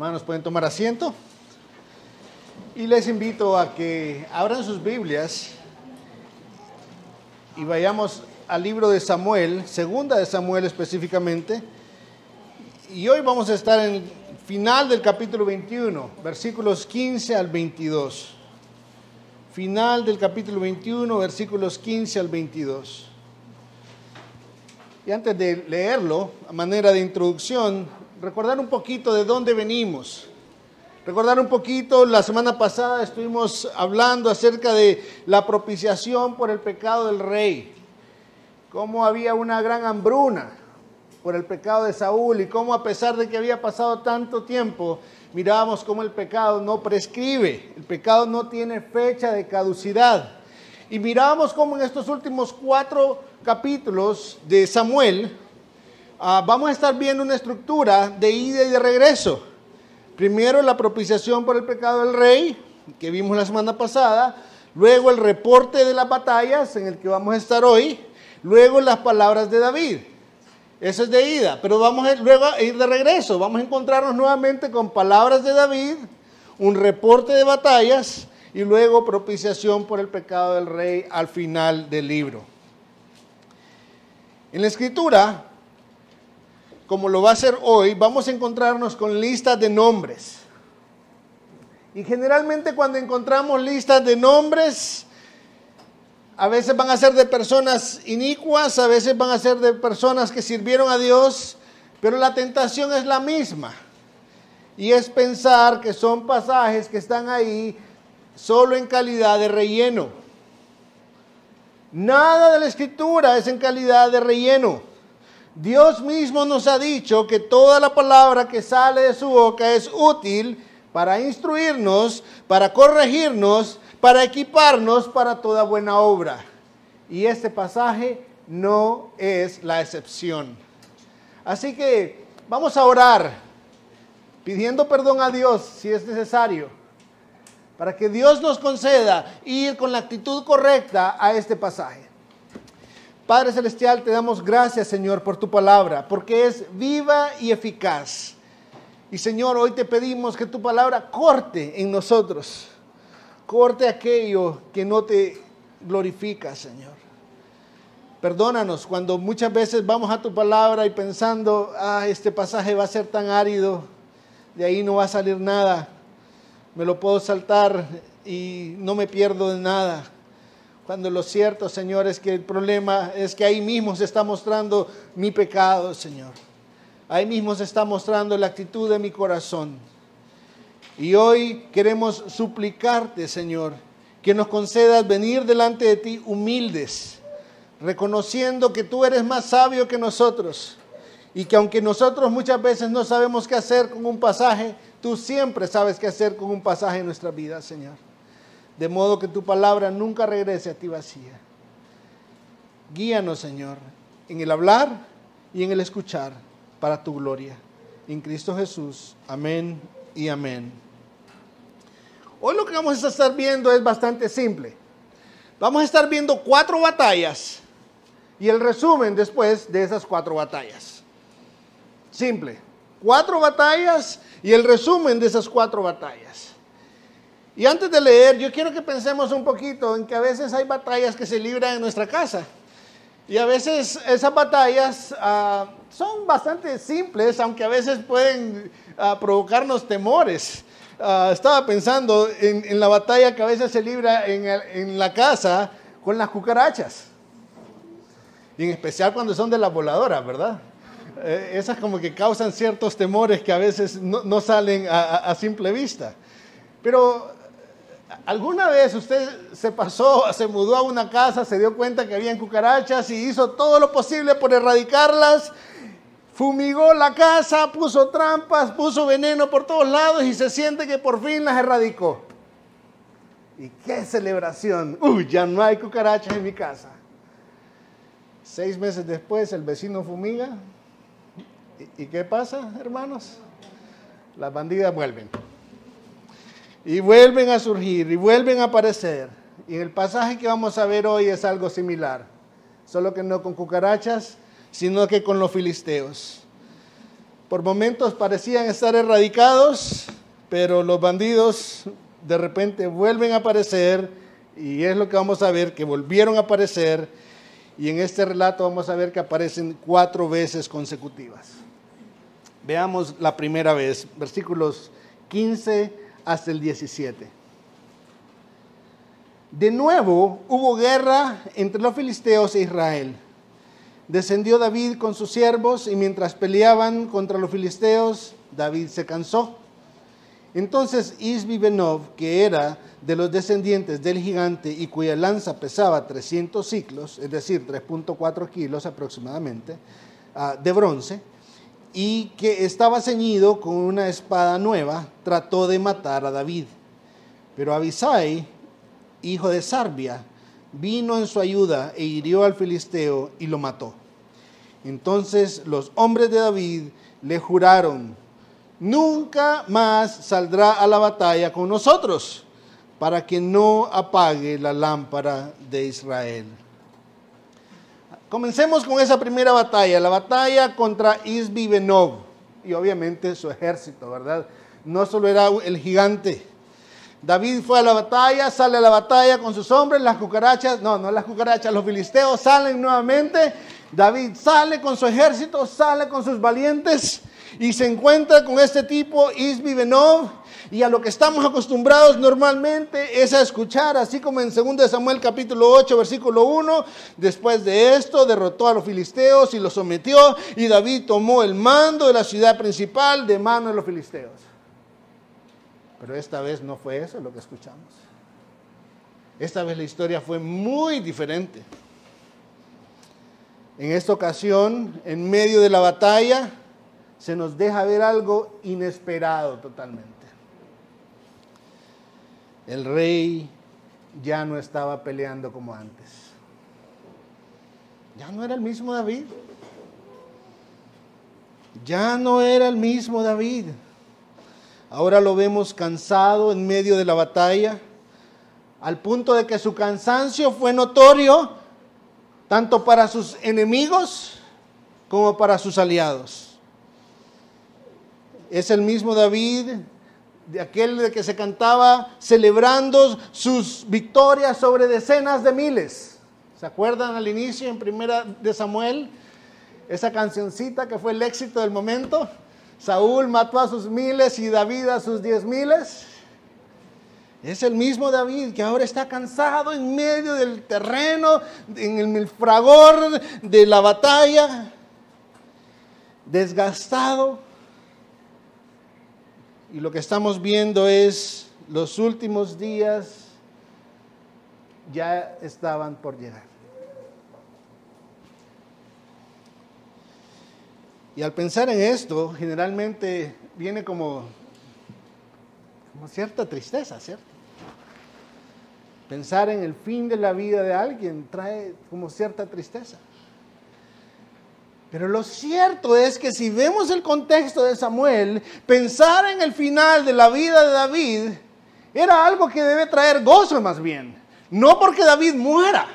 Hermanos, pueden tomar asiento. Y les invito a que abran sus Biblias y vayamos al libro de Samuel, segunda de Samuel específicamente. Y hoy vamos a estar en el final del capítulo 21, versículos 15 al 22. Final del capítulo 21, versículos 15 al 22. Y antes de leerlo, a manera de introducción, recordar un poquito de dónde venimos. Recordar un poquito, la semana pasada estuvimos hablando acerca de la propiciación por el pecado del rey, cómo había una gran hambruna por el pecado de Saúl y cómo a pesar de que había pasado tanto tiempo, mirábamos cómo el pecado no prescribe, el pecado no tiene fecha de caducidad. Y mirábamos cómo en estos últimos cuatro capítulos de Samuel, Ah, vamos a estar viendo una estructura de ida y de regreso. Primero la propiciación por el pecado del rey, que vimos la semana pasada. Luego el reporte de las batallas, en el que vamos a estar hoy. Luego las palabras de David. Eso es de ida, pero vamos a, luego a ir de regreso. Vamos a encontrarnos nuevamente con palabras de David, un reporte de batallas y luego propiciación por el pecado del rey al final del libro. En la escritura como lo va a hacer hoy, vamos a encontrarnos con listas de nombres. Y generalmente cuando encontramos listas de nombres, a veces van a ser de personas inicuas, a veces van a ser de personas que sirvieron a Dios, pero la tentación es la misma. Y es pensar que son pasajes que están ahí solo en calidad de relleno. Nada de la escritura es en calidad de relleno. Dios mismo nos ha dicho que toda la palabra que sale de su boca es útil para instruirnos, para corregirnos, para equiparnos para toda buena obra. Y este pasaje no es la excepción. Así que vamos a orar pidiendo perdón a Dios si es necesario, para que Dios nos conceda ir con la actitud correcta a este pasaje. Padre Celestial, te damos gracias, Señor, por tu palabra, porque es viva y eficaz. Y Señor, hoy te pedimos que tu palabra corte en nosotros, corte aquello que no te glorifica, Señor. Perdónanos cuando muchas veces vamos a tu palabra y pensando, ah, este pasaje va a ser tan árido, de ahí no va a salir nada, me lo puedo saltar y no me pierdo de nada. Cuando lo cierto, Señor, es que el problema es que ahí mismo se está mostrando mi pecado, Señor. Ahí mismo se está mostrando la actitud de mi corazón. Y hoy queremos suplicarte, Señor, que nos concedas venir delante de ti humildes, reconociendo que tú eres más sabio que nosotros y que aunque nosotros muchas veces no sabemos qué hacer con un pasaje, tú siempre sabes qué hacer con un pasaje en nuestra vida, Señor de modo que tu palabra nunca regrese a ti vacía. Guíanos, Señor, en el hablar y en el escuchar para tu gloria. En Cristo Jesús. Amén y amén. Hoy lo que vamos a estar viendo es bastante simple. Vamos a estar viendo cuatro batallas y el resumen después de esas cuatro batallas. Simple. Cuatro batallas y el resumen de esas cuatro batallas. Y antes de leer, yo quiero que pensemos un poquito en que a veces hay batallas que se libran en nuestra casa. Y a veces esas batallas uh, son bastante simples, aunque a veces pueden uh, provocarnos temores. Uh, estaba pensando en, en, la batalla que a veces se libra en, en la casa con las cucarachas. Y en especial cuando son de las voladoras, ¿verdad? Eh, esas como que causan ciertos temores que a veces no, no salen a, a, a simple vista. Pero ¿Alguna vez usted se pasó, se mudó a una casa, se dio cuenta que había cucarachas y hizo todo lo posible por erradicarlas? Fumigó la casa, puso trampas, puso veneno por todos lados y se siente que por fin las erradicó. ¿Y qué celebración? Uy, ya no hay cucarachas en mi casa. Seis meses después el vecino fumiga. ¿Y, qué pasa, hermanos? Las bandidas vuelven. Y vuelven a surgir y vuelven a aparecer. Y el pasaje que vamos a ver hoy es algo similar, solo que no con cucarachas, sino que con los filisteos. por momentos parecían estar erradicados, pero los bandidos de repente vuelven a aparecer y es lo que vamos a ver, que volvieron a aparecer y en este relato vamos a ver que aparecen cuatro veces consecutivas. Veamos la primera vez, versículos 15 hasta el 17. De nuevo hubo guerra entre los filisteos e Israel. Descendió David con sus siervos y mientras peleaban contra los filisteos, David se cansó. Entonces Isbi Benov, que era de los descendientes del gigante y cuya lanza pesaba 300 ciclos, es decir, 3.4 kilos aproximadamente, ah, de bronce, y que estaba ceñido con una espada nueva, trató de matar a David. Pero Abisai, hijo de Sarbia, vino en su ayuda e hirió al filisteo y lo mató. Entonces los hombres de David le juraron, nunca más saldrá a la batalla con nosotros, para que no apague la lámpara de Israel. Comencemos con esa primera batalla, la batalla contra Isbi Benov y obviamente su ejército, ¿verdad? No solo era el gigante. David fue a la batalla, sale a la batalla con sus hombres, las cucarachas, no, no las cucarachas, los filisteos salen nuevamente. David sale con su ejército, sale con sus valientes y se encuentra con este tipo, Isbi Benov, y a lo que estamos acostumbrados normalmente es a escuchar, así como en 2 Samuel capítulo 8, versículo 1, después de esto derrotó a los filisteos y los sometió, y David tomó el mando de la ciudad principal de mano de los filisteos. Pero esta vez no fue eso lo que escuchamos. Esta vez la historia fue muy diferente. En esta ocasión, en medio de la batalla, se nos deja ver algo inesperado totalmente. El rey ya no estaba peleando como antes. Ya no era el mismo David. Ya no era el mismo David. Ahora lo vemos cansado en medio de la batalla, al punto de que su cansancio fue notorio tanto para sus enemigos como para sus aliados. Es el mismo David, de aquel de que se cantaba celebrando sus victorias sobre decenas de miles. ¿Se acuerdan al inicio en primera de Samuel? Esa cancioncita que fue el éxito del momento. Saúl mató a sus miles y David a sus diez miles. Es el mismo David que ahora está cansado en medio del terreno, en el fragor de la batalla, desgastado y lo que estamos viendo es los últimos días ya estaban por llegar. Y al pensar en esto, generalmente viene como, como cierta tristeza, ¿cierto? Pensar en el fin de la vida de alguien trae como cierta tristeza. Pero lo cierto es que si vemos el contexto de Samuel, pensar en el final de la vida de David era algo que debe traer gozo más bien. No porque David muera,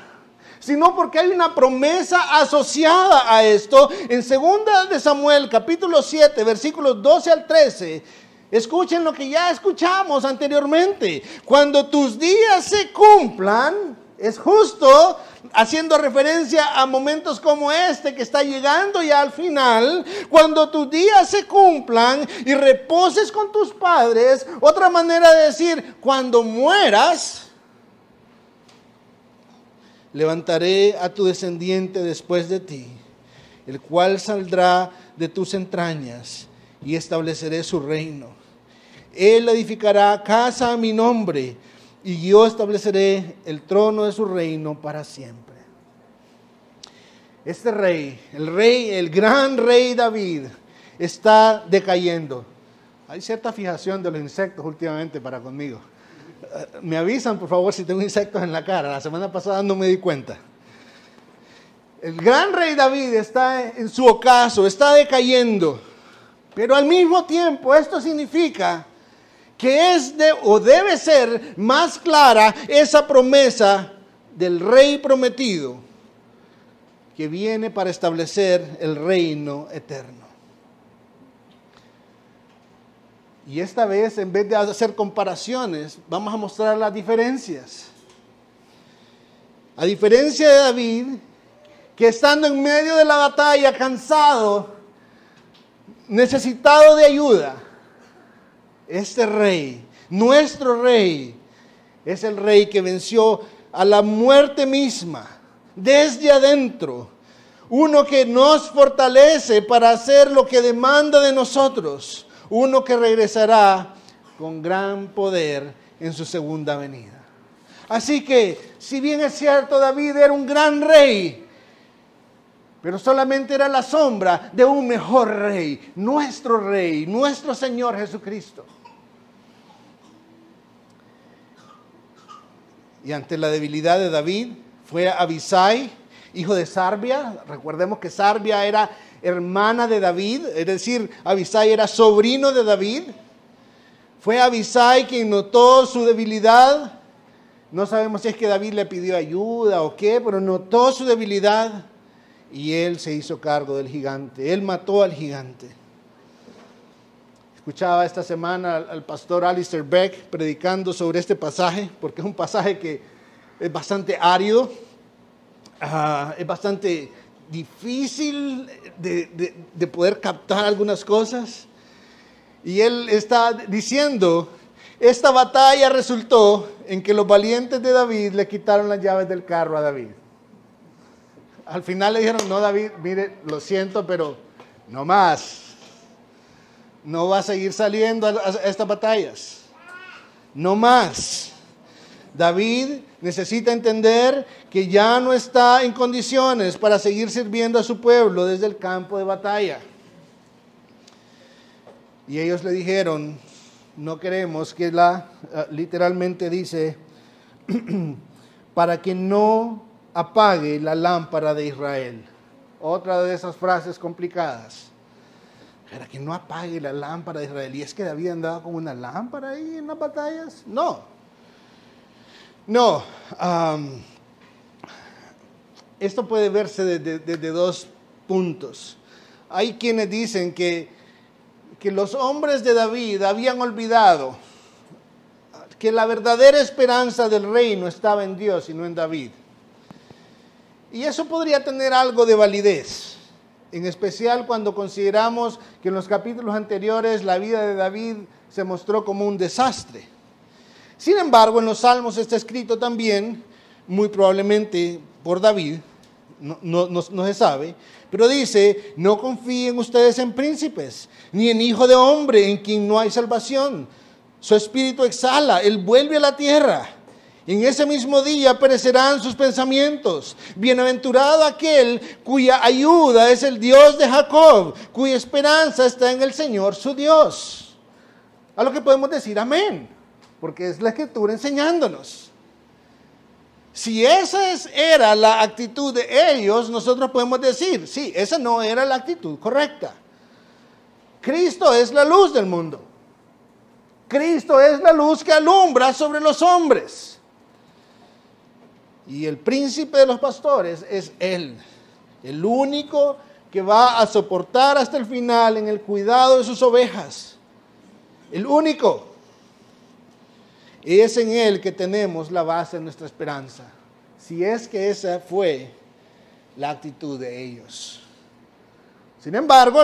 sino porque hay una promesa asociada a esto. En 2 de Samuel, capítulo 7, versículos 12 al 13, escuchen lo que ya escuchamos anteriormente. Cuando tus días se cumplan, es justo haciendo referencia a momentos como este que está llegando ya al final, cuando tus días se cumplan y reposes con tus padres, otra manera de decir, cuando mueras, levantaré a tu descendiente después de ti, el cual saldrá de tus entrañas y estableceré su reino. Él edificará casa a mi nombre y yo estableceré el trono de su reino para siempre. Este rey, el rey, el gran rey David, está decayendo. Hay cierta fijación de los insectos últimamente para conmigo. Eh, me avisan, por favor, si tengo insectos en la cara. La semana pasada no me di cuenta. El gran rey David está en su ocaso, está decayendo. Pero al mismo tiempo esto significa que es de o debe ser más clara esa promesa del rey prometido que viene para establecer el reino eterno. Y esta vez, en vez de hacer comparaciones, vamos a mostrar las diferencias. A diferencia de David, que estando en medio de la batalla, cansado, necesitado de ayuda, este rey, nuestro rey, es el rey que venció a la muerte misma desde adentro. Uno que nos fortalece para hacer lo que demanda de nosotros uno que regresará con gran poder en su segunda venida. Así que, si bien es cierto, David era un gran rey, pero solamente era la sombra de un mejor rey, nuestro rey, nuestro Señor Jesucristo. Y ante la debilidad de David, fue Abisai, hijo de Sarbia. Recordemos que Sarbia era hermana de David, es decir, Abisai era sobrino de David. Fue Abisai quien notó su debilidad. No sabemos si es que David le pidió ayuda o qué, pero notó su debilidad y él se hizo cargo del gigante. Él mató al gigante. Escuchaba esta semana al, pastor Alistair Beck predicando sobre este pasaje, porque es un pasaje que es bastante árido, ah, es bastante difícil de, poder captar algunas cosas. Y él está diciendo, esta batalla resultó en que los valientes de David le quitaron las llaves del carro a David. Al final le dijeron, no David, mire, lo siento, pero no más. No va a seguir saliendo a estas batallas. No más. David necesita entender que ya no está en condiciones para seguir sirviendo a su pueblo desde el campo de batalla. Y ellos le dijeron, no queremos que la, ah, literalmente dice, para que no apague la lámpara de Israel. Otra de esas frases complicadas. Para que no apague la lámpara de Israel. ¿Y es que David andaba con una lámpara ahí en las batallas? No. No, esto puede verse desde, dos puntos. Hay quienes dicen que, que los hombres de David habían olvidado que la verdadera esperanza del reino estaba en Dios y no en David. Y eso podría tener algo de validez, en especial cuando consideramos que en los capítulos anteriores la vida de David se mostró como un desastre. Sin embargo, en los Salmos está escrito también, muy probablemente por David, no, se sabe, pero dice, no confíen ustedes en príncipes, ni en hijo de hombre en quien no hay salvación. Su espíritu exhala, él vuelve a la tierra. En ese mismo día perecerán sus pensamientos. Bienaventurado aquel cuya ayuda es el Dios de Jacob, cuya esperanza está en el Señor su Dios. A lo que podemos decir amén porque es la escritura enseñándonos. Si esa era la actitud de ellos, nosotros podemos decir, sí, esa no era la actitud correcta. Cristo es la luz del mundo. Cristo es la luz que alumbra sobre los hombres. Y el príncipe de los pastores es Él, el único que va a soportar hasta el final en el cuidado de sus ovejas. El único. Y es en Él que tenemos la base de nuestra esperanza. Si es que esa fue la actitud de ellos. Sin embargo,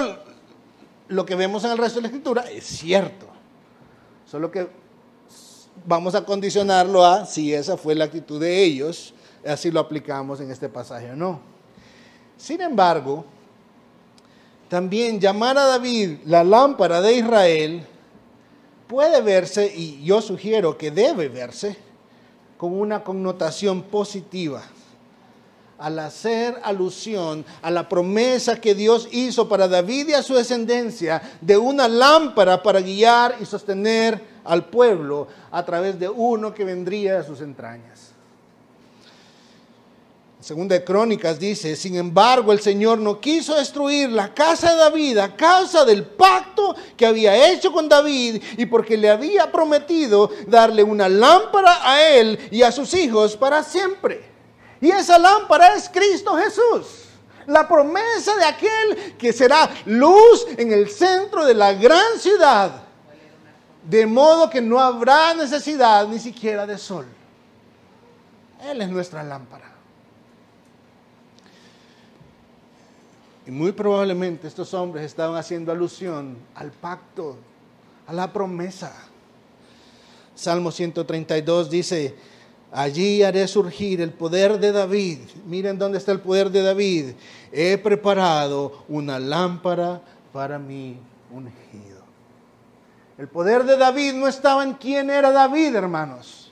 lo que vemos en el resto de la escritura es cierto. Solo que vamos a condicionarlo a si esa fue la actitud de ellos, así lo aplicamos en este pasaje o no. Sin embargo, también llamar a David la lámpara de Israel puede verse, y yo sugiero que debe verse, con una connotación positiva al hacer alusión a la promesa que Dios hizo para David y a su descendencia de una lámpara para guiar y sostener al pueblo a través de uno que vendría de sus entrañas. Segunda de Crónicas dice, sin embargo el Señor no quiso destruir la casa de David a causa del pacto que había hecho con David y porque le había prometido darle una lámpara a él y a sus hijos para siempre. Y esa lámpara es Cristo Jesús. La promesa de aquel que será luz en el centro de la gran ciudad. De modo que no habrá necesidad ni siquiera de sol. Él es nuestra lámpara. Y muy probablemente estos hombres estaban haciendo alusión al pacto, a la promesa. Salmo 132 dice, allí haré surgir el poder de David. Miren dónde está el poder de David. He preparado una lámpara para mi ungido. El poder de David no estaba en quién era David, hermanos.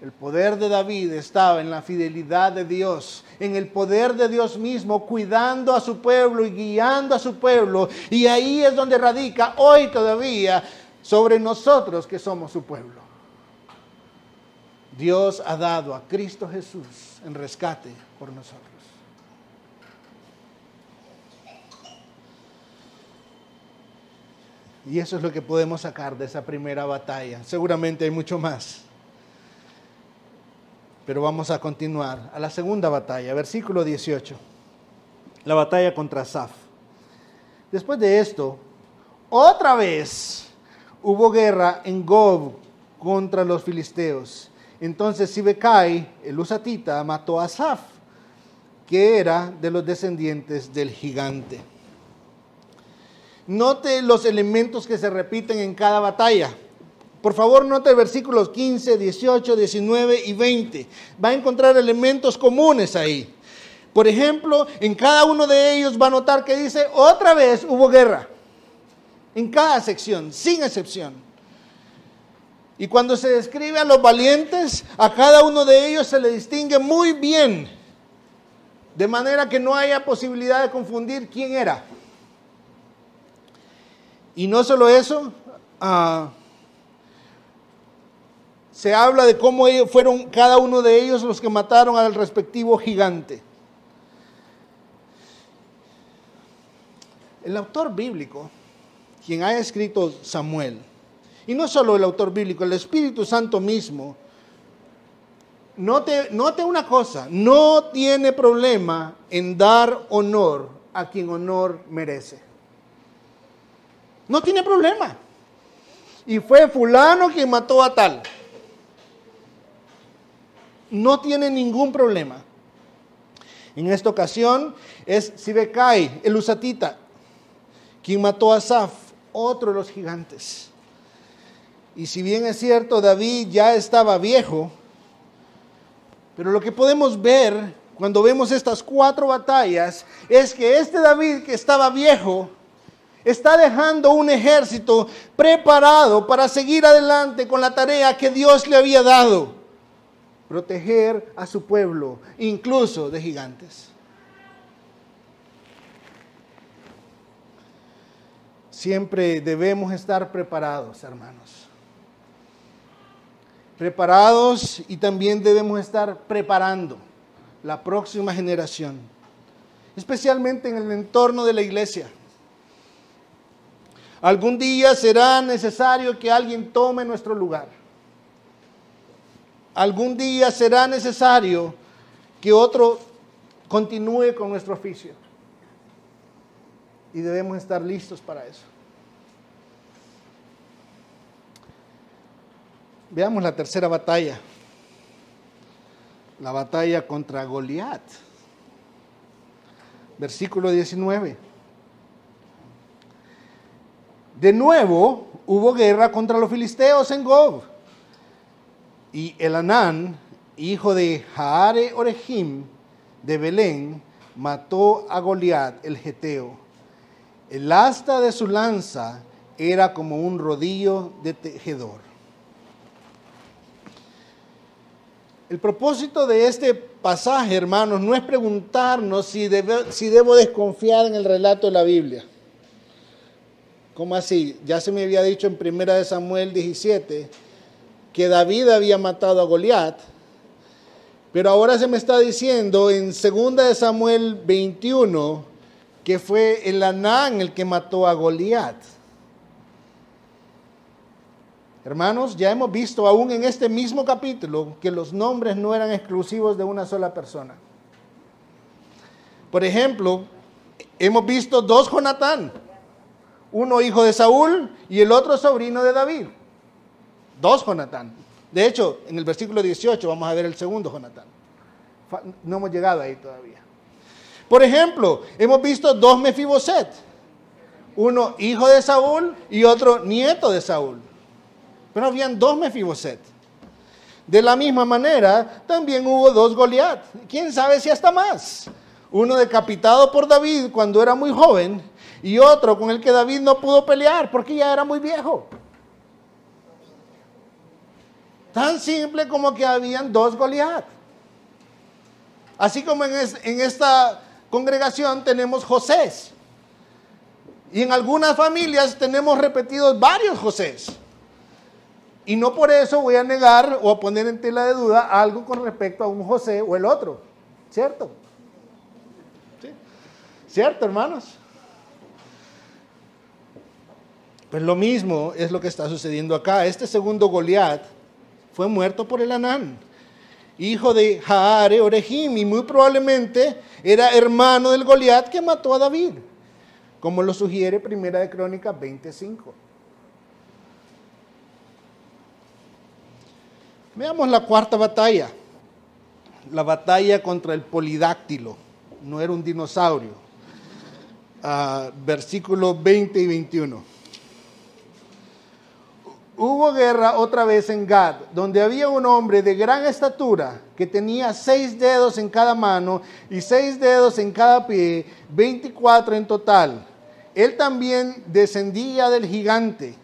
El poder de David estaba en la fidelidad de Dios, en el poder de Dios mismo, cuidando a su pueblo y guiando a su pueblo. Y ahí es donde radica hoy todavía sobre nosotros que somos su pueblo. Dios ha dado a Cristo Jesús en rescate por nosotros. Y eso es lo que podemos sacar de esa primera batalla. Seguramente hay mucho más. Pero vamos a continuar a la segunda batalla, versículo 18. La batalla contra Saf. Después de esto, otra vez hubo guerra en Gob contra los filisteos. Entonces Sibecai, el usatita, mató a Saf, que era de los descendientes del gigante. Note los elementos que se repiten en cada batalla. Por favor, note versículos 15, 18, 19 y 20. Va a encontrar elementos comunes ahí. Por ejemplo, en cada uno de ellos va a notar que dice, otra vez hubo guerra. En cada sección, sin excepción. Y cuando se describe a los valientes, a cada uno de ellos se le distingue muy bien. De manera que no haya posibilidad de confundir quién era. Y no solo eso, uh, se habla de cómo fueron cada uno de ellos los que mataron al respectivo gigante. El autor bíblico, quien ha escrito Samuel, y no solo el autor bíblico, el Espíritu Santo mismo, note una cosa, no tiene problema en dar honor a quien honor merece. No tiene problema. Y fue fulano quien mató a tal no tiene ningún problema. En esta ocasión es Sibekai, el Usatita, quien mató a Saf, otro de los gigantes. Y si bien es cierto, David ya estaba viejo, pero lo que podemos ver cuando vemos estas cuatro batallas es que este David que estaba viejo está dejando un ejército preparado para seguir adelante con la tarea que Dios le había dado proteger a su pueblo, incluso de gigantes. Siempre debemos estar preparados, hermanos. Preparados y también debemos estar preparando la próxima generación, especialmente en el entorno de la iglesia. Algún día será necesario que alguien tome nuestro lugar algún día será necesario que otro continúe con nuestro oficio. Y debemos estar listos para eso. Veamos la tercera batalla. La batalla contra Goliat. Versículo 19. De nuevo hubo guerra contra los filisteos en Gob. Y Elanán, hijo de Jaare Orejim de Belén, mató a Goliat el Geteo. El asta de su lanza era como un rodillo de tejedor. El propósito de este pasaje, hermanos, no es preguntarnos si, si debo desconfiar en el relato de la Biblia. ¿Cómo así? Ya se me había dicho en 1 Samuel 17 que David había matado a Goliat, pero ahora se me está diciendo en 2 Samuel 21 que fue el Anán el que mató a Goliat. Hermanos, ya hemos visto aún en este mismo capítulo que los nombres no eran exclusivos de una sola persona. Por ejemplo, hemos visto dos Jonatán, Uno hijo de Saúl y el otro sobrino de David. Dos Jonatán. De hecho, en el versículo 18 vamos a ver el segundo Jonatán. No hemos llegado ahí todavía. Por ejemplo, hemos visto dos Mefiboset. Uno hijo de Saúl y otro nieto de Saúl. Pero habían dos Mefiboset. De la misma manera, también hubo dos Goliat. ¿Quién sabe si hasta más? Uno decapitado por David cuando era muy joven y otro con el que David no pudo pelear porque ya era muy viejo. Tan simple como que habían dos Goliat. Así como en, en esta congregación tenemos Josés. Y en algunas familias tenemos repetidos varios Josés. Y no por eso voy a negar o a poner en tela de duda algo con respecto a un José o el otro. ¿Cierto? ¿Cierto, hermanos? Pues lo mismo es lo que está sucediendo acá. Este segundo Goliat fue muerto por el Anán, hijo de Jaare Orejim, y muy probablemente era hermano del Goliat que mató a David, como lo sugiere Primera de Crónicas 25. Veamos la cuarta batalla, la batalla contra el polidáctilo, no era un dinosaurio. Uh, versículos 20 y 21. Hubo guerra otra vez en Gad, donde había un hombre de gran estatura que tenía seis dedos en cada mano y seis dedos en cada pie, 24 en total. Él también descendía del gigante.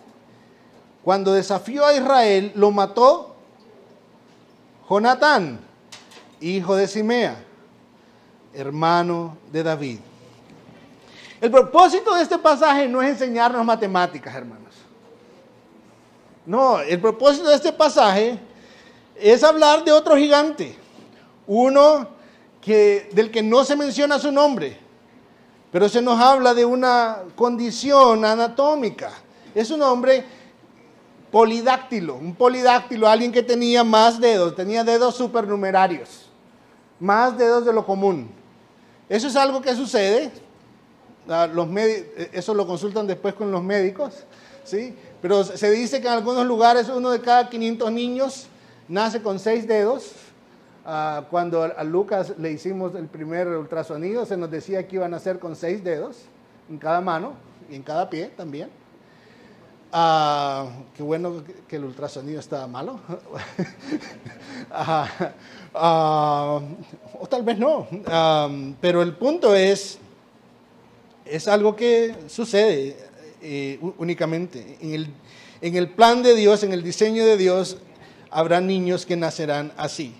Cuando desafió a Israel, lo mató Jonatán, hijo de Simea, hermano de David. El propósito de este pasaje no es enseñarnos matemáticas, hermanos. No, el propósito de este pasaje es hablar de otro gigante, uno que, del que no se menciona su nombre, pero se nos habla de una condición anatómica. Es un hombre polidáctilo, un polidáctilo, alguien que tenía más dedos, tenía dedos supernumerarios, más dedos de lo común. Eso es algo que sucede, los eso lo consultan después con los médicos, ¿sí? pero se dice que en algunos lugares uno de cada 500 niños nace con seis dedos. Ah, cuando a Lucas le hicimos el primer ultrasonido, se nos decía que iban a nacer con seis dedos en cada mano y en cada pie también. Ah, qué bueno que el ultrasonido estaba malo. Ah, o tal vez no. Pero el punto es, es algo que sucede eh, únicamente. En el, en el plan de Dios, en el diseño de Dios, habrá niños que nacerán así.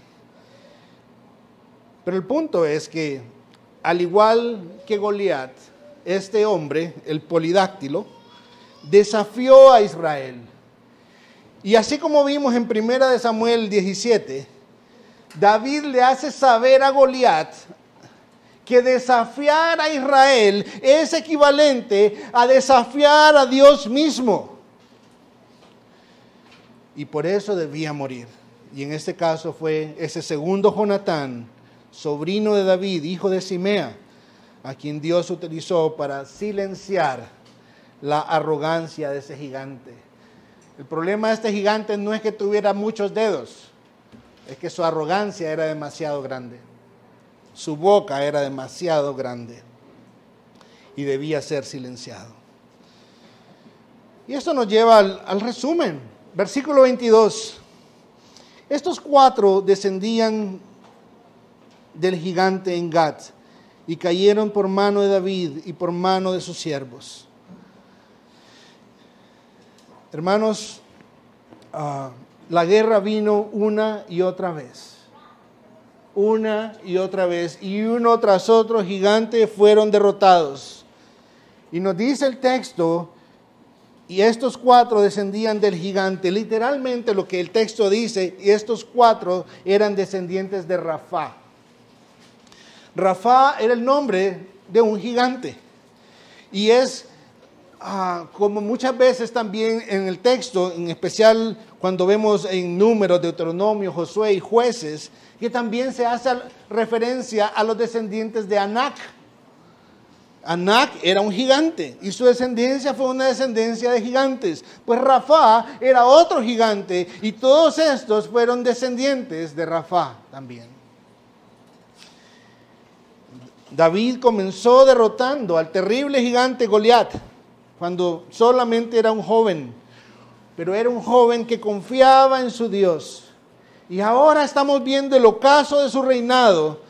Pero el punto es que, al igual que Goliat, este hombre, el polidáctilo, desafió a Israel. Y así como vimos en Primera de Samuel 17, David le hace saber a Goliat que desafiar a Israel es equivalente a desafiar a Dios mismo. Y por eso debía morir. Y en este caso fue ese segundo Jonatán, sobrino de David, hijo de Simea, a quien Dios utilizó para silenciar la arrogancia de ese gigante. El problema de este gigante no es que tuviera muchos dedos, es que su arrogancia era demasiado grande. Su boca era demasiado grande y debía ser silenciado. Y esto nos lleva al, resumen. Versículo 22. Estos cuatro descendían del gigante en Gat y cayeron por mano de David y por mano de sus siervos. Hermanos, ah, la guerra vino una y otra vez. Una y otra vez. Y uno tras otro gigante fueron derrotados. Y nos dice el texto, y estos cuatro descendían del gigante. Literalmente lo que el texto dice, y estos cuatro eran descendientes de Rafa. Rafa era el nombre de un gigante. Y es Ah, como muchas veces también en el texto, en especial cuando vemos en números, Deuteronomio, Josué y jueces, que también se hace referencia a los descendientes de Anac. Anak era un gigante y su descendencia fue una descendencia de gigantes. Pues Rafa era otro gigante y todos estos fueron descendientes de Rafa también. David comenzó derrotando al terrible gigante Goliat cuando solamente era un joven, pero era un joven que confiaba en su Dios. Y ahora estamos viendo el ocaso de su reinado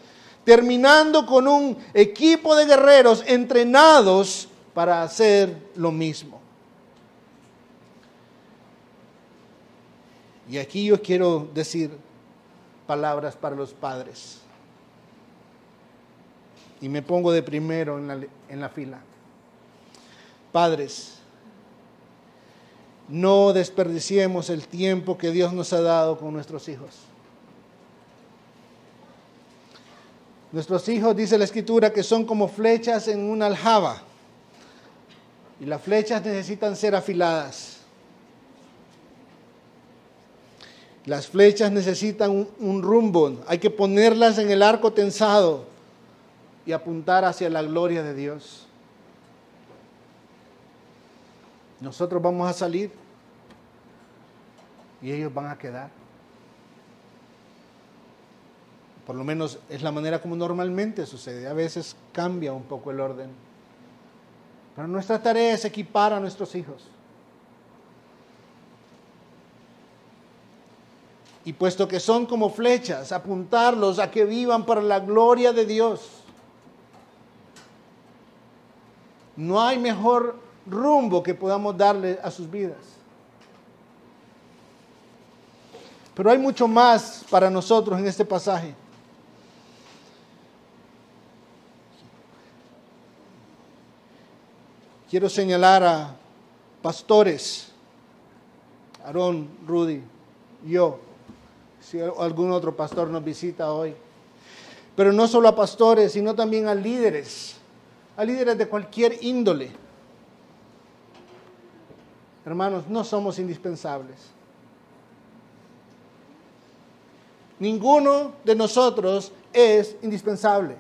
terminando con un equipo de guerreros entrenados para hacer lo mismo. Y aquí yo quiero decir palabras para los padres. Y me pongo de primero en la, en la fila. Padres, no desperdiciemos el tiempo que Dios nos ha dado con nuestros hijos. Nuestros hijos, dice la escritura, que son como flechas en una aljaba. Y las flechas necesitan ser afiladas. Las flechas necesitan un, rumbo. Hay que ponerlas en el arco tensado y apuntar hacia la gloria de Dios. Nosotros vamos a salir y ellos van a quedar. Por lo menos es la manera como normalmente sucede. A veces cambia un poco el orden. Pero nuestra tarea es equipar a nuestros hijos. Y puesto que son como flechas, apuntarlos a que vivan para la gloria de Dios. No hay mejor rumbo que podamos darle a sus vidas. Pero hay mucho más para nosotros en este pasaje. quiero señalar a pastores, Aarón, Rudy, yo, si algún otro pastor nos visita hoy. Pero no solo a pastores, sino también a líderes, a líderes de cualquier índole. Hermanos, no somos indispensables. Ninguno de nosotros es indispensable.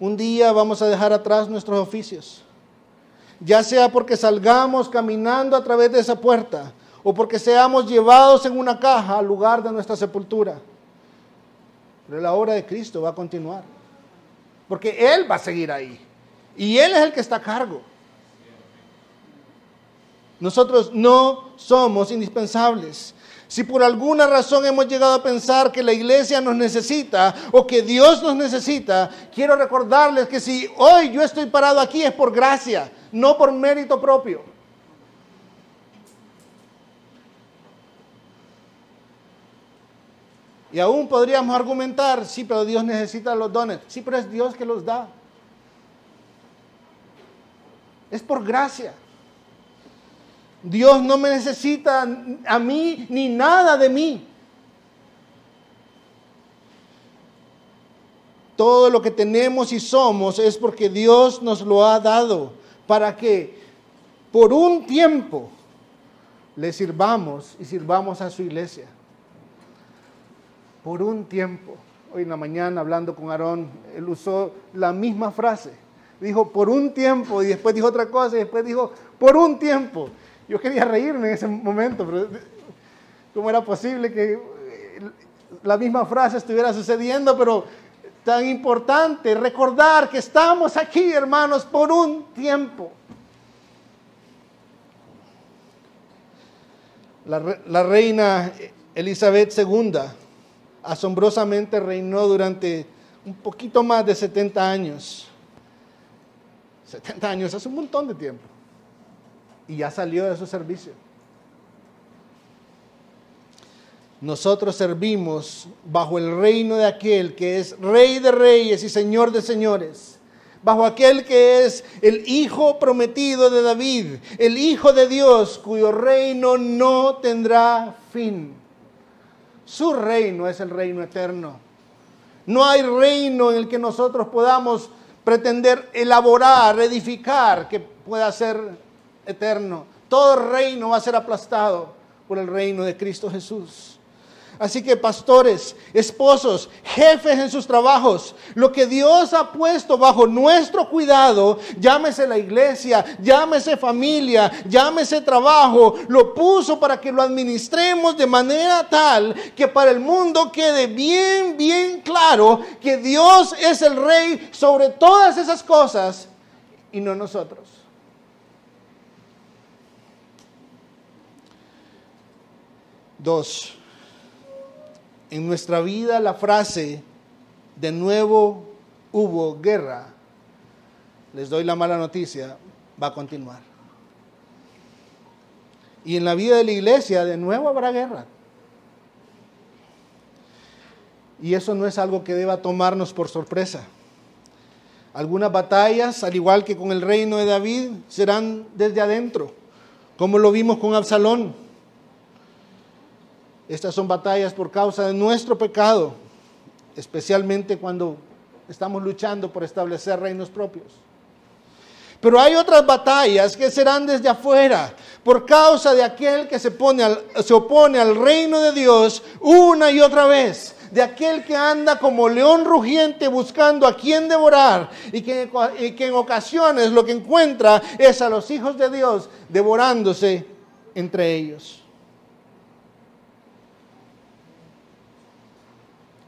Un día vamos a dejar atrás nuestros oficios, ya sea porque salgamos caminando a través de esa puerta o porque seamos llevados en una caja al lugar de nuestra sepultura. Pero la obra de Cristo va a continuar, porque Él va a seguir ahí y Él es el que está a cargo. Nosotros no somos indispensables. Si por alguna razón hemos llegado a pensar que la iglesia nos necesita o que Dios nos necesita, quiero recordarles que si hoy yo estoy parado aquí es por gracia, no por mérito propio. Y aún podríamos argumentar, sí, pero Dios necesita los dones. Sí, pero es Dios que los da. Es por gracia. Dios no me necesita a mí ni nada de mí. Todo lo que tenemos y somos es porque Dios nos lo ha dado para que por un tiempo le sirvamos y sirvamos a su iglesia. Por un tiempo. Hoy en la mañana hablando con Aarón, él usó la misma frase. Dijo por un tiempo y después dijo otra cosa y después dijo por un tiempo. Yo quería reírme en ese momento, pero ¿cómo era posible que eh, la misma frase estuviera sucediendo? Pero tan importante recordar que estamos aquí, hermanos, por un tiempo. La, la reina Elizabeth II asombrosamente reinó durante un poquito más de 70 años. 70 años es un montón de tiempo y ya salió de su servicio. Nosotros servimos bajo el reino de aquel que es rey de reyes y señor de señores, bajo aquel que es el hijo prometido de David, el hijo de Dios cuyo reino no tendrá fin. Su reino es el reino eterno. No hay reino en el que nosotros podamos pretender elaborar, edificar, que pueda ser eterno. Todo reino va a ser aplastado por el reino de Cristo Jesús. Así que pastores, esposos, jefes en sus trabajos, lo que Dios ha puesto bajo nuestro cuidado, llámese la iglesia, llámese familia, llámese trabajo, lo puso para que lo administremos de manera tal que para el mundo quede bien, bien claro que Dios es el rey sobre todas esas cosas y no nosotros. Dos, en nuestra vida la frase de nuevo hubo guerra, les doy la mala noticia, va a continuar. Y en la vida de la iglesia de nuevo habrá guerra. Y eso no es algo que deba tomarnos por sorpresa. Algunas batallas, al igual que con el reino de David, serán desde adentro, como lo vimos con Absalón. Estas son batallas por causa de nuestro pecado, especialmente cuando estamos luchando por establecer reinos propios. Pero hay otras batallas que serán desde afuera, por causa de aquel que se, pone se opone al reino de Dios una y otra vez, de aquel que anda como león rugiente buscando a quien devorar y que en ocasiones lo que encuentra es a los hijos de Dios devorándose entre ellos.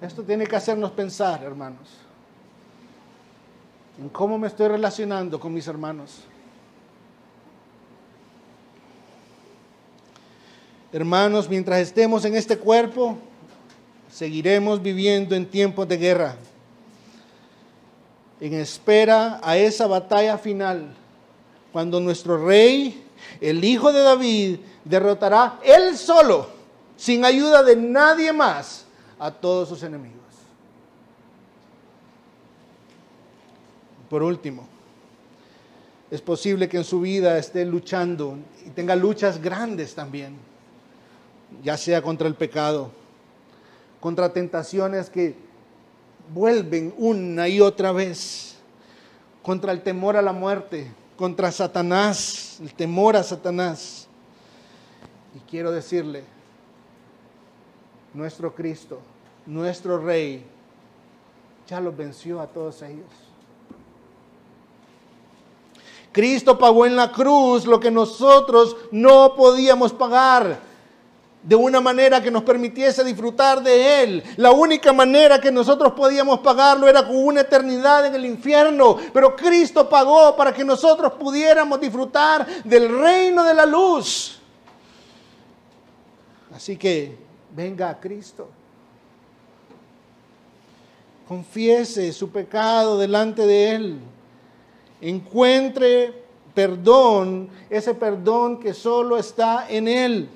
Esto tiene que hacernos pensar, hermanos, en cómo me estoy relacionando con mis hermanos. Hermanos, mientras estemos en este cuerpo, seguiremos viviendo en tiempos de guerra, en espera a esa batalla final, cuando nuestro rey, el hijo de David, derrotará él solo, sin ayuda de nadie más, a todos sus enemigos. Por último, es posible que en su vida esté luchando y tenga luchas grandes también, ya sea contra el pecado, contra tentaciones que vuelven una y otra vez, contra el temor a la muerte, contra Satanás, el temor a Satanás. Y quiero decirle, nuestro Cristo, nuestro Rey, ya los venció a todos ellos. Cristo pagó en la cruz lo que nosotros no podíamos pagar de una manera que nos permitiese disfrutar de Él. La única manera que nosotros podíamos pagarlo era con una eternidad en el infierno, pero Cristo pagó para que nosotros pudiéramos disfrutar del reino de la luz. Así que venga a Cristo. Confiese su pecado delante de Él. Encuentre perdón, ese perdón que solo está en Él.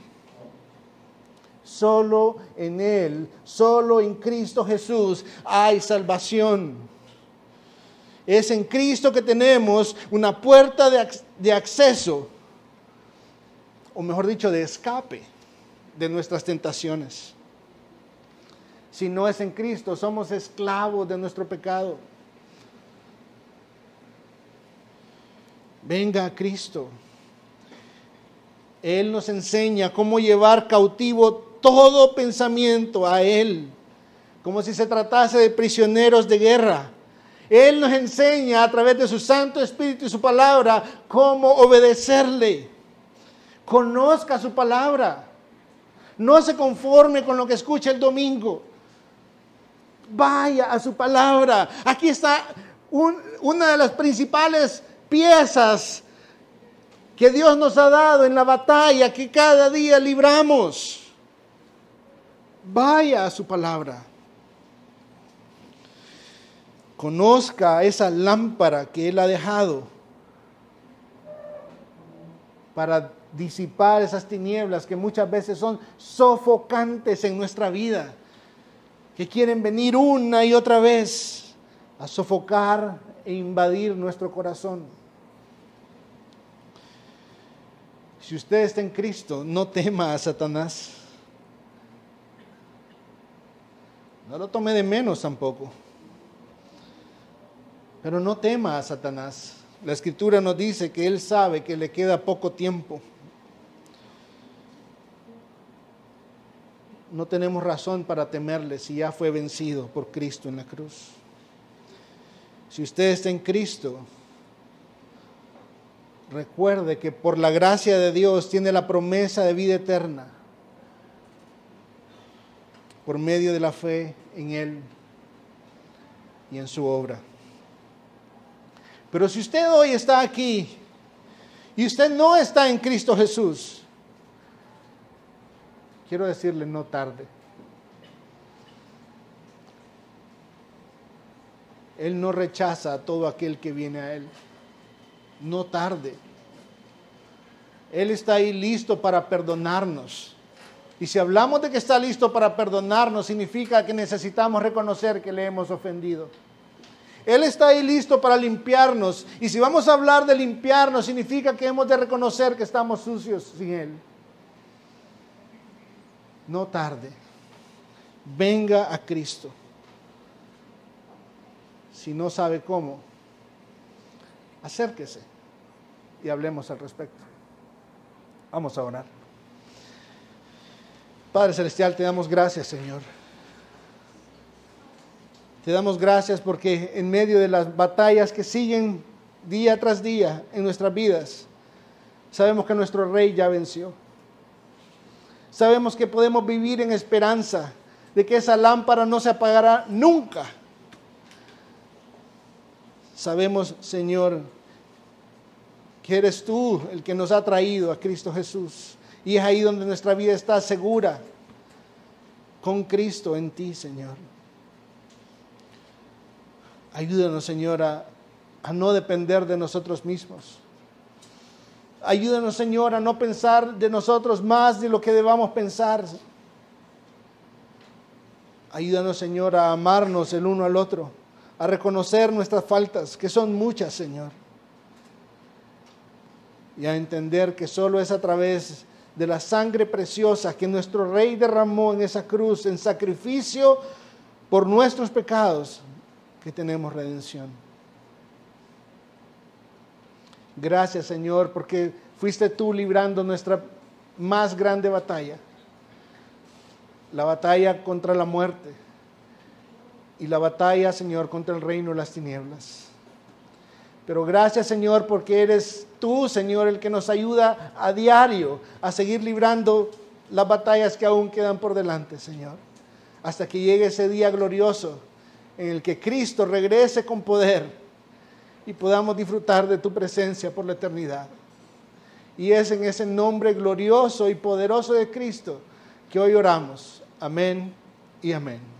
Solo en Él, solo en Cristo Jesús hay salvación. Es en Cristo que tenemos una puerta de, acceso, o mejor dicho, de escape de nuestras tentaciones. Si no es en Cristo, somos esclavos de nuestro pecado. Venga a Cristo. Él nos enseña cómo llevar cautivo todo pensamiento a Él, como si se tratase de prisioneros de guerra. Él nos enseña a través de su Santo Espíritu y su palabra cómo obedecerle. Conozca su palabra. No se conforme con lo que escucha el domingo. Vaya a su palabra. Aquí está una de las principales piezas que Dios nos ha dado en la batalla que cada día libramos. Vaya a su palabra. Conozca esa lámpara que Él ha dejado para disipar esas tinieblas que muchas veces son sofocantes en nuestra vida, que quieren venir una y otra vez a sofocar e invadir nuestro corazón. Si usted está en Cristo, no tema a Satanás. No lo tome de menos tampoco. Pero no tema a Satanás. La escritura nos dice que Él sabe que le queda poco tiempo. No tenemos razón para temerle si ya fue vencido por Cristo en la cruz. Si usted está en Cristo, recuerde que por la gracia de Dios tiene la promesa de vida eterna por medio de la fe en Él y en su obra. Pero si usted hoy está aquí y usted no está en Cristo Jesús, quiero decirle no tarde. Él no rechaza a todo aquel que viene a Él. No tarde. Él está ahí listo para perdonarnos. Y si hablamos de que está listo para perdonarnos, significa que necesitamos reconocer que le hemos ofendido. Él está ahí listo para limpiarnos. Y si vamos a hablar de limpiarnos, significa que hemos de reconocer que estamos sucios sin Él. No tarde. Venga a Cristo. Si no sabe cómo, acérquese y hablemos al respecto. Vamos a orar. Padre Celestial, te damos gracias, Señor. Te damos gracias porque en medio de las batallas que siguen día tras día en nuestras vidas, sabemos que nuestro Rey ya venció. Sabemos que podemos vivir en esperanza de que esa lámpara no se apagará nunca. Sabemos, Señor, que eres tú el que nos ha traído a Cristo Jesús y es ahí donde nuestra vida está segura con Cristo en ti, Señor. Ayúdanos, Señor, a, no depender de nosotros mismos. Ayúdanos, Señor, a no pensar de nosotros más de lo que debamos pensar. Ayúdanos, Señor, a amarnos el uno al otro, a reconocer nuestras faltas, que son muchas, Señor. Y a entender que solo es a través de la sangre preciosa que nuestro Rey derramó en esa cruz en sacrificio por nuestros pecados, que tenemos redención. Gracias Señor, porque fuiste tú librando nuestra más grande batalla, la batalla contra la muerte y la batalla, Señor, contra el reino de las tinieblas. Pero gracias Señor porque eres tú, Señor, el que nos ayuda a diario a seguir librando las batallas que aún quedan por delante, Señor. Hasta que llegue ese día glorioso en el que Cristo regrese con poder y podamos disfrutar de tu presencia por la eternidad. Y es en ese nombre glorioso y poderoso de Cristo que hoy oramos. Amén y amén.